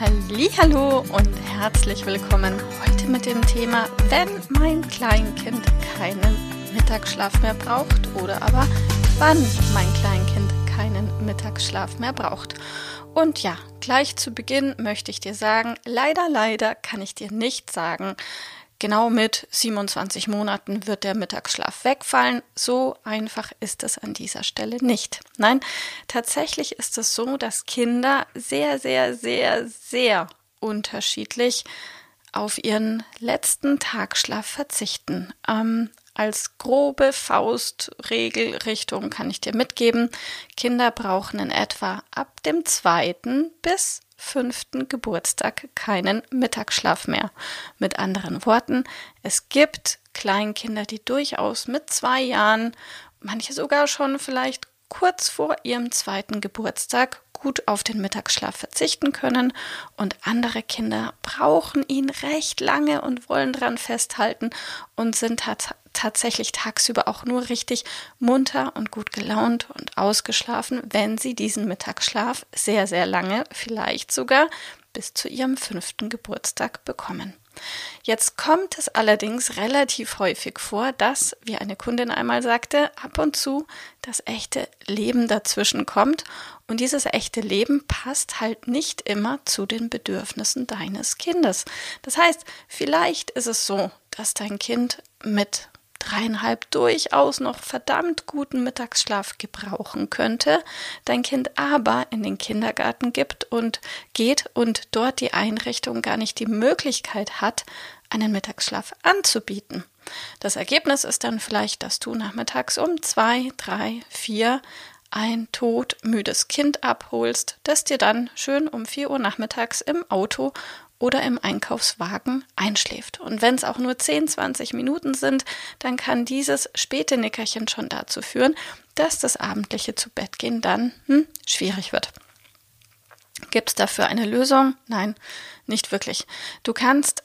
Hallo und herzlich willkommen heute mit dem Thema, wenn mein Kleinkind keinen Mittagsschlaf mehr braucht oder aber wann mein Kleinkind keinen Mittagsschlaf mehr braucht. Und ja, gleich zu Beginn möchte ich dir sagen, leider, leider kann ich dir nicht sagen, Genau mit 27 Monaten wird der Mittagsschlaf wegfallen. So einfach ist es an dieser Stelle nicht. Nein, tatsächlich ist es so, dass Kinder sehr, sehr, sehr, sehr unterschiedlich auf ihren letzten Tagschlaf verzichten. Ähm, als grobe Faustregelrichtung kann ich dir mitgeben, Kinder brauchen in etwa ab dem zweiten bis fünften Geburtstag keinen Mittagsschlaf mehr. Mit anderen Worten, es gibt Kleinkinder, die durchaus mit zwei Jahren, manche sogar schon vielleicht kurz vor ihrem zweiten Geburtstag gut auf den Mittagsschlaf verzichten können und andere Kinder brauchen ihn recht lange und wollen daran festhalten und sind tatsächlich tagsüber auch nur richtig munter und gut gelaunt und ausgeschlafen, wenn sie diesen Mittagsschlaf sehr, sehr lange, vielleicht sogar bis zu ihrem fünften Geburtstag bekommen. Jetzt kommt es allerdings relativ häufig vor, dass, wie eine Kundin einmal sagte, ab und zu das echte Leben dazwischen kommt und dieses echte Leben passt halt nicht immer zu den Bedürfnissen deines Kindes. Das heißt, vielleicht ist es so, dass dein Kind mit dreieinhalb durchaus noch verdammt guten Mittagsschlaf gebrauchen könnte, dein Kind aber in den Kindergarten gibt und geht und dort die Einrichtung gar nicht die Möglichkeit hat, einen Mittagsschlaf anzubieten. Das Ergebnis ist dann vielleicht, dass du nachmittags um zwei, drei, vier ein todmüdes Kind abholst, das dir dann schön um vier Uhr nachmittags im Auto oder im Einkaufswagen einschläft. Und wenn es auch nur 10, 20 Minuten sind, dann kann dieses späte Nickerchen schon dazu führen, dass das abendliche zu Bett gehen dann hm, schwierig wird. Gibt es dafür eine Lösung? Nein, nicht wirklich. Du kannst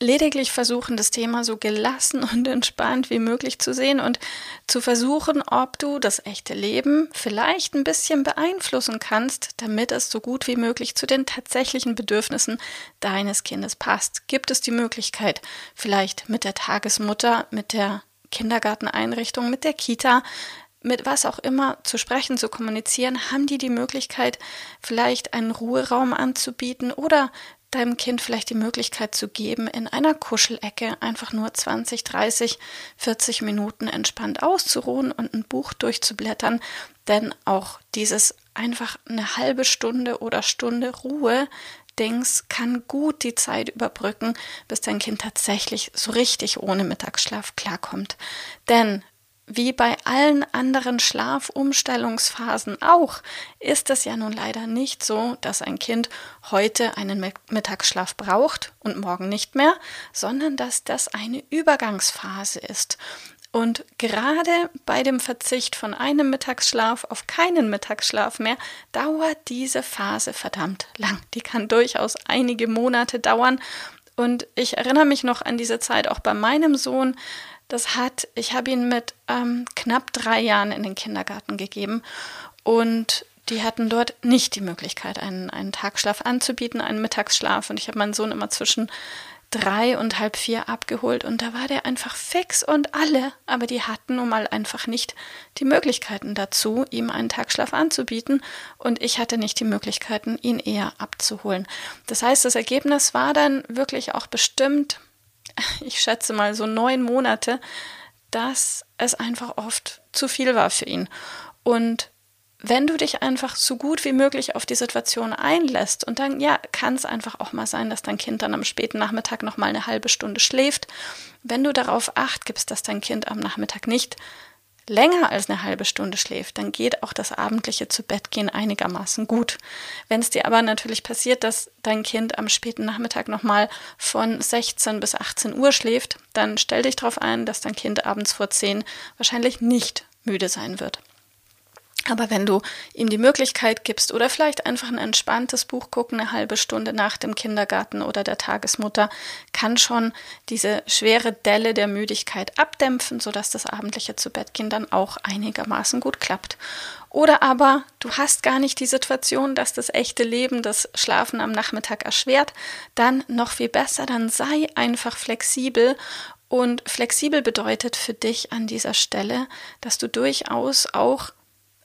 lediglich versuchen, das Thema so gelassen und entspannt wie möglich zu sehen und zu versuchen, ob du das echte Leben vielleicht ein bisschen beeinflussen kannst, damit es so gut wie möglich zu den tatsächlichen Bedürfnissen deines Kindes passt. Gibt es die Möglichkeit, vielleicht mit der Tagesmutter, mit der Kindergarteneinrichtung, mit der Kita, mit was auch immer zu sprechen, zu kommunizieren, haben die die Möglichkeit, vielleicht einen Ruheraum anzubieten oder deinem Kind vielleicht die Möglichkeit zu geben, in einer Kuschelecke einfach nur 20, 30, 40 Minuten entspannt auszuruhen und ein Buch durchzublättern, denn auch dieses einfach eine halbe Stunde oder Stunde Ruhe Dings kann gut die Zeit überbrücken, bis dein Kind tatsächlich so richtig ohne Mittagsschlaf klarkommt. Denn wie bei allen anderen Schlafumstellungsphasen auch, ist es ja nun leider nicht so, dass ein Kind heute einen Mittagsschlaf braucht und morgen nicht mehr, sondern dass das eine Übergangsphase ist. Und gerade bei dem Verzicht von einem Mittagsschlaf auf keinen Mittagsschlaf mehr dauert diese Phase verdammt lang. Die kann durchaus einige Monate dauern. Und ich erinnere mich noch an diese Zeit auch bei meinem Sohn. Das hat, ich habe ihn mit ähm, knapp drei Jahren in den Kindergarten gegeben und die hatten dort nicht die Möglichkeit, einen, einen Tagschlaf anzubieten, einen Mittagsschlaf. Und ich habe meinen Sohn immer zwischen drei und halb vier abgeholt und da war der einfach fix und alle, aber die hatten nun mal einfach nicht die Möglichkeiten dazu, ihm einen Tagschlaf anzubieten und ich hatte nicht die Möglichkeiten, ihn eher abzuholen. Das heißt, das Ergebnis war dann wirklich auch bestimmt ich schätze mal so neun Monate, dass es einfach oft zu viel war für ihn. Und wenn du dich einfach so gut wie möglich auf die Situation einlässt und dann, ja, kann es einfach auch mal sein, dass dein Kind dann am späten Nachmittag noch mal eine halbe Stunde schläft. Wenn du darauf acht gibst, dass dein Kind am Nachmittag nicht länger als eine halbe Stunde schläft, dann geht auch das abendliche zu Bett gehen einigermaßen gut. Wenn es dir aber natürlich passiert, dass dein Kind am späten Nachmittag nochmal von 16 bis 18 Uhr schläft, dann stell dich darauf ein, dass dein Kind abends vor 10 wahrscheinlich nicht müde sein wird. Aber wenn du ihm die Möglichkeit gibst oder vielleicht einfach ein entspanntes Buch gucken, eine halbe Stunde nach dem Kindergarten oder der Tagesmutter, kann schon diese schwere Delle der Müdigkeit abdämpfen, sodass das abendliche Zubettgehen dann auch einigermaßen gut klappt. Oder aber du hast gar nicht die Situation, dass das echte Leben das Schlafen am Nachmittag erschwert, dann noch viel besser, dann sei einfach flexibel und flexibel bedeutet für dich an dieser Stelle, dass du durchaus auch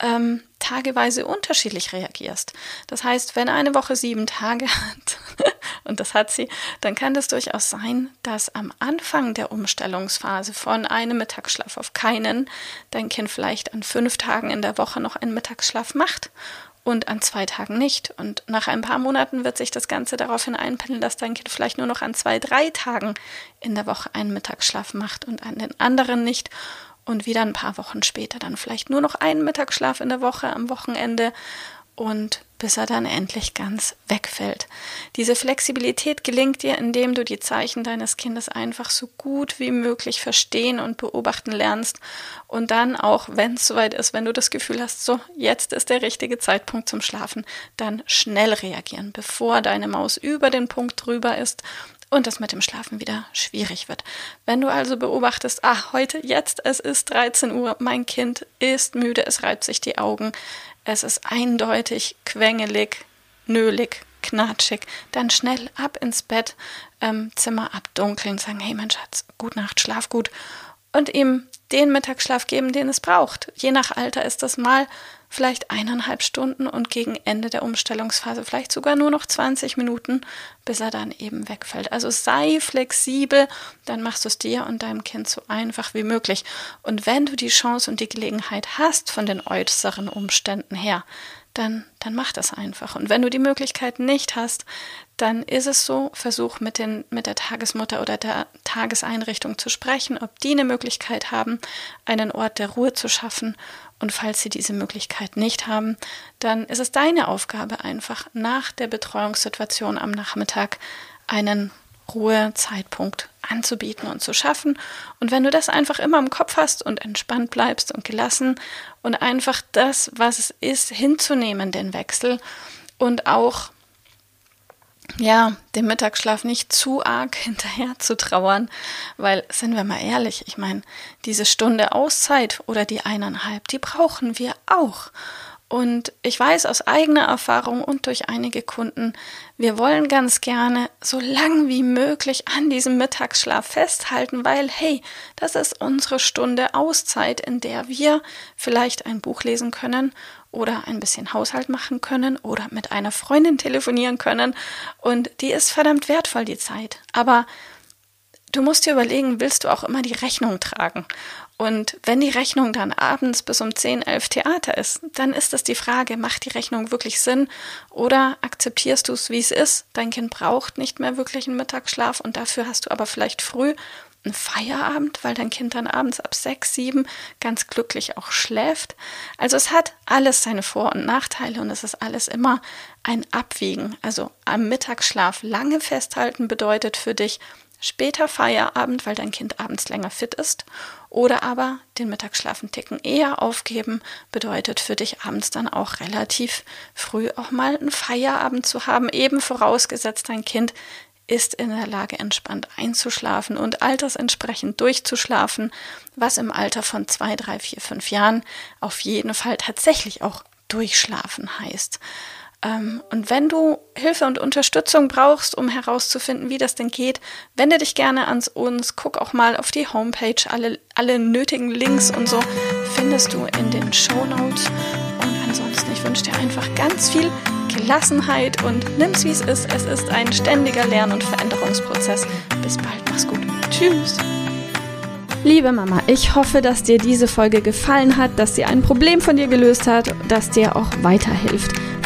ähm, tageweise unterschiedlich reagierst. Das heißt, wenn eine Woche sieben Tage hat, und das hat sie, dann kann es durchaus sein, dass am Anfang der Umstellungsphase von einem Mittagsschlaf auf keinen dein Kind vielleicht an fünf Tagen in der Woche noch einen Mittagsschlaf macht und an zwei Tagen nicht. Und nach ein paar Monaten wird sich das Ganze daraufhin einpendeln, dass dein Kind vielleicht nur noch an zwei, drei Tagen in der Woche einen Mittagsschlaf macht und an den anderen nicht und wieder ein paar Wochen später dann vielleicht nur noch einen Mittagsschlaf in der Woche am Wochenende und bis er dann endlich ganz wegfällt. Diese Flexibilität gelingt dir, indem du die Zeichen deines Kindes einfach so gut wie möglich verstehen und beobachten lernst und dann auch, wenn es soweit ist, wenn du das Gefühl hast, so jetzt ist der richtige Zeitpunkt zum Schlafen, dann schnell reagieren, bevor deine Maus über den Punkt drüber ist und das mit dem Schlafen wieder schwierig wird. Wenn du also beobachtest, ah, heute, jetzt, es ist 13 Uhr, mein Kind ist müde, es reibt sich die Augen, es ist eindeutig quengelig, nölig, knatschig, dann schnell ab ins Bett, ähm, Zimmer abdunkeln, sagen, hey mein Schatz, gut Nacht, schlaf gut und ihm den Mittagsschlaf geben, den es braucht. Je nach Alter ist das mal vielleicht eineinhalb Stunden und gegen Ende der Umstellungsphase vielleicht sogar nur noch 20 Minuten, bis er dann eben wegfällt. Also sei flexibel, dann machst du es dir und deinem Kind so einfach wie möglich. Und wenn du die Chance und die Gelegenheit hast von den äußeren Umständen her, dann, dann mach das einfach. Und wenn du die Möglichkeit nicht hast, dann ist es so, versuch mit, den, mit der Tagesmutter oder der Tageseinrichtung zu sprechen, ob die eine Möglichkeit haben, einen Ort der Ruhe zu schaffen. Und falls sie diese Möglichkeit nicht haben, dann ist es deine Aufgabe einfach nach der Betreuungssituation am Nachmittag einen Ruhezeitpunkt anzubieten und zu schaffen. Und wenn du das einfach immer im Kopf hast und entspannt bleibst und gelassen und einfach das, was es ist, hinzunehmen, den Wechsel und auch ja, dem Mittagsschlaf nicht zu arg hinterher zu trauern, weil, sind wir mal ehrlich, ich meine, diese Stunde Auszeit oder die eineinhalb, die brauchen wir auch. Und ich weiß aus eigener Erfahrung und durch einige Kunden, wir wollen ganz gerne so lang wie möglich an diesem Mittagsschlaf festhalten, weil, hey, das ist unsere Stunde Auszeit, in der wir vielleicht ein Buch lesen können oder ein bisschen Haushalt machen können oder mit einer Freundin telefonieren können. Und die ist verdammt wertvoll, die Zeit. Aber du musst dir überlegen, willst du auch immer die Rechnung tragen? Und wenn die Rechnung dann abends bis um 10, 11 Theater ist, dann ist das die Frage, macht die Rechnung wirklich Sinn oder akzeptierst du es, wie es ist? Dein Kind braucht nicht mehr wirklich einen Mittagsschlaf und dafür hast du aber vielleicht früh einen Feierabend, weil dein Kind dann abends ab 6, 7 ganz glücklich auch schläft. Also es hat alles seine Vor- und Nachteile und es ist alles immer ein Abwiegen. Also am Mittagsschlaf lange festhalten bedeutet für dich, später Feierabend, weil dein Kind abends länger fit ist, oder aber den Mittagsschlafen ticken eher aufgeben, bedeutet für dich abends dann auch relativ früh auch mal einen Feierabend zu haben, eben vorausgesetzt dein Kind ist in der Lage, entspannt einzuschlafen und altersentsprechend durchzuschlafen, was im Alter von zwei, drei, vier, fünf Jahren auf jeden Fall tatsächlich auch durchschlafen heißt. Ähm, und wenn du Hilfe und Unterstützung brauchst, um herauszufinden, wie das denn geht, wende dich gerne an uns. Guck auch mal auf die Homepage. Alle, alle nötigen Links und so findest du in den Show Notes. Und ansonsten, ich wünsche dir einfach ganz viel Gelassenheit und nimm's wie es ist. Es ist ein ständiger Lern- und Veränderungsprozess. Bis bald, mach's gut. Tschüss. Liebe Mama, ich hoffe, dass dir diese Folge gefallen hat, dass sie ein Problem von dir gelöst hat, dass dir auch weiterhilft.